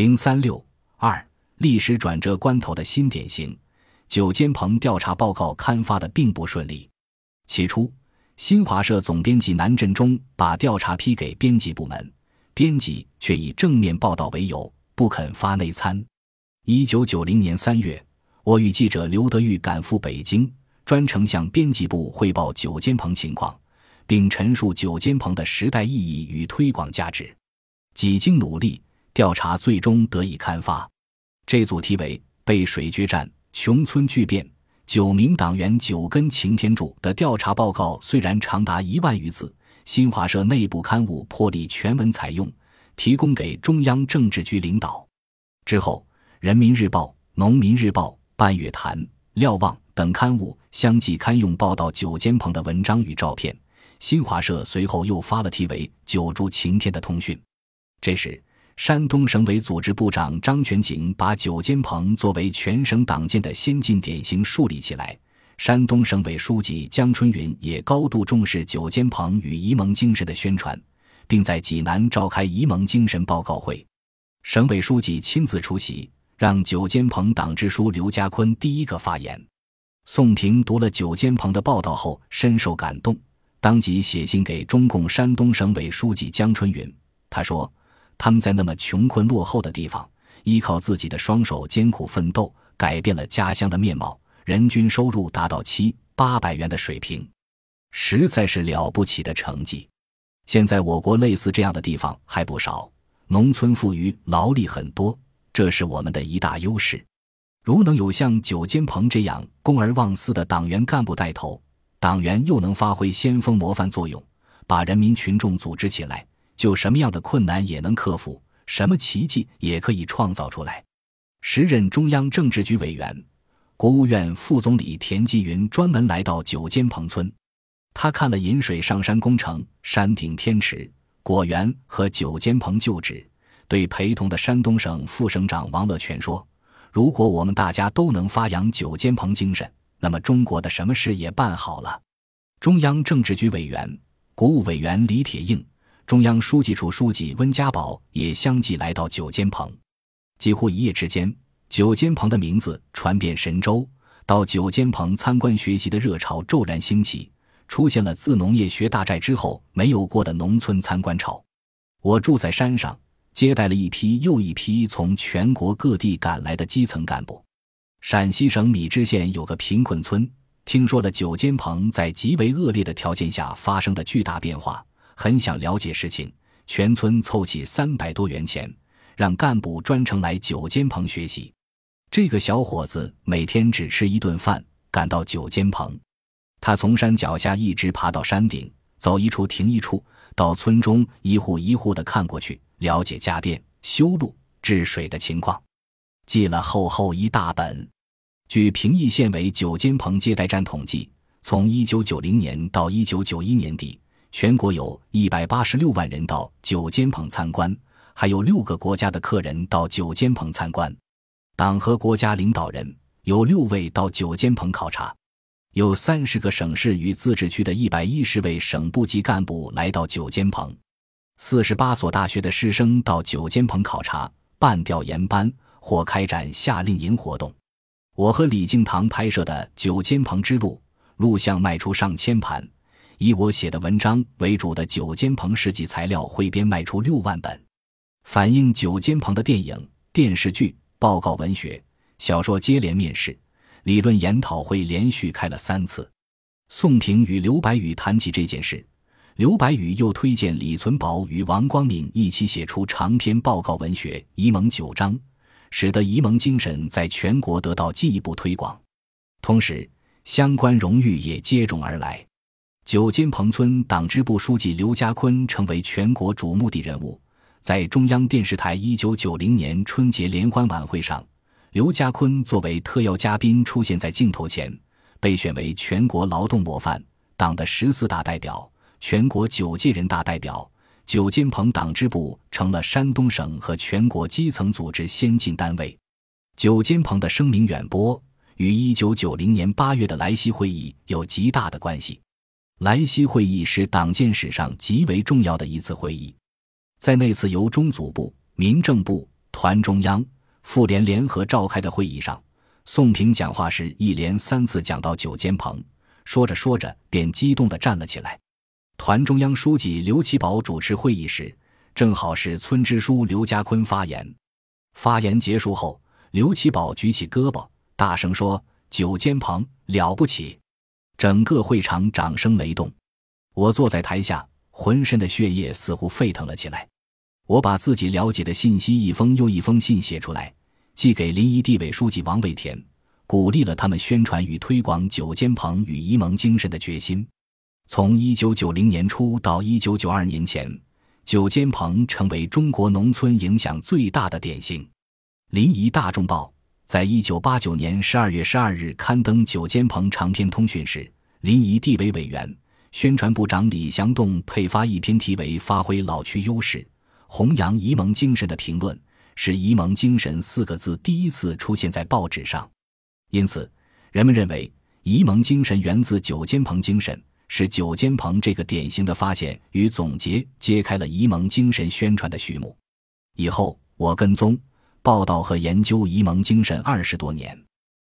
零三六二历史转折关头的新典型，九间棚调查报告刊发的并不顺利。起初，新华社总编辑南振中把调查批给编辑部门，编辑却以正面报道为由不肯发内参。一九九零年三月，我与记者刘德玉赶赴北京，专程向编辑部汇报九间棚情况，并陈述九间棚的时代意义与推广价值。几经努力。调查最终得以刊发，这组题为《背水决战，熊村巨变，九名党员九根擎天柱》的调查报告，虽然长达一万余字，新华社内部刊物破例全文采用，提供给中央政治局领导。之后，《人民日报》《农民日报》《半月谈》《瞭望》等刊物相继刊用报道九间棚的文章与照片。新华社随后又发了题为《九柱擎天》的通讯。这时。山东省委组织部长张全景把九间棚作为全省党建的先进典型树立起来。山东省委书记江春云也高度重视九间棚与沂蒙精神的宣传，并在济南召开沂蒙精神报告会。省委书记亲自出席，让九间棚党支书刘家坤第一个发言。宋平读了九间棚的报道后，深受感动，当即写信给中共山东省委书记江春云，他说。他们在那么穷困落后的地方，依靠自己的双手艰苦奋斗，改变了家乡的面貌，人均收入达到七八百元的水平，实在是了不起的成绩。现在我国类似这样的地方还不少，农村富裕，劳力很多，这是我们的一大优势。如能有像九间棚这样公而忘私的党员干部带头，党员又能发挥先锋模范作用，把人民群众组织起来。就什么样的困难也能克服，什么奇迹也可以创造出来。时任中央政治局委员、国务院副总理田纪云专门来到九间棚村，他看了引水上山工程、山顶天池、果园和九间棚旧址，对陪同的山东省副省长王乐泉说：“如果我们大家都能发扬九间棚精神，那么中国的什么事也办好了。”中央政治局委员、国务委员李铁映。中央书记处书记温家宝也相继来到九间棚，几乎一夜之间，九间棚的名字传遍神州，到九间棚参观学习的热潮骤然兴起，出现了自农业学大寨之后没有过的农村参观潮。我住在山上，接待了一批又一批从全国各地赶来的基层干部。陕西省米脂县有个贫困村，听说了九间棚在极为恶劣的条件下发生的巨大变化。很想了解事情，全村凑齐三百多元钱，让干部专程来九间棚学习。这个小伙子每天只吃一顿饭，赶到九间棚。他从山脚下一直爬到山顶，走一处停一处，到村中一户一户的看过去，了解家电、修路、治水的情况，记了厚厚一大本。据平邑县委九间棚接待站统计，从一九九零年到一九九一年底。全国有一百八十六万人到九间棚参观，还有六个国家的客人到九间棚参观。党和国家领导人有六位到九间棚考察，有三十个省市与自治区的一百一十位省部级干部来到九间棚，四十八所大学的师生到九间棚考察、办调研班或开展夏令营活动。我和李敬堂拍摄的《九间棚之路》录像卖出上千盘。以我写的文章为主的九间棚事迹材料汇编卖出六万本，反映九间棚的电影、电视剧、报告文学、小说接连面世，理论研讨会连续开了三次。宋平与刘白羽谈起这件事，刘白羽又推荐李存宝与王光敏一起写出长篇报告文学《沂蒙九章》，使得沂蒙精神在全国得到进一步推广，同时相关荣誉也接踵而来。九间棚村党支部书记刘家坤成为全国瞩目的人物。在中央电视台一九九零年春节联欢晚会上，刘家坤作为特邀嘉宾出现在镜头前，被选为全国劳动模范、党的十四大代表、全国九届人大代表。九间棚党支部成了山东省和全国基层组织先进单位。九间棚的声名远播，与一九九零年八月的莱西会议有极大的关系。莱西会议是党建史上极为重要的一次会议，在那次由中组部、民政部、团中央、妇联联合召开的会议上，宋平讲话时一连三次讲到九间棚，说着说着便激动地站了起来。团中央书记刘奇葆主持会议时，正好是村支书刘家坤发言。发言结束后，刘奇葆举起胳膊，大声说：“九间棚了不起！”整个会场掌声雷动。我坐在台下，浑身的血液似乎沸腾了起来。我把自己了解的信息一封又一封信写出来，寄给临沂地委书记王卫田，鼓励了他们宣传与推广九间棚与沂蒙精神的决心。从一九九零年初到一九九二年前，九间棚成为中国农村影响最大的典型。临沂大众报在一九八九年十二月十二日刊登九间棚长篇通讯时，临沂地委委员、宣传部长李祥栋配发一篇题为“发挥老区优势”。弘扬沂蒙精神的评论，是“沂蒙精神”四个字第一次出现在报纸上，因此，人们认为沂蒙精神源自九间棚精神，是九间棚这个典型的发现与总结揭开了沂蒙精神宣传的序幕。以后，我跟踪、报道和研究沂蒙精神二十多年。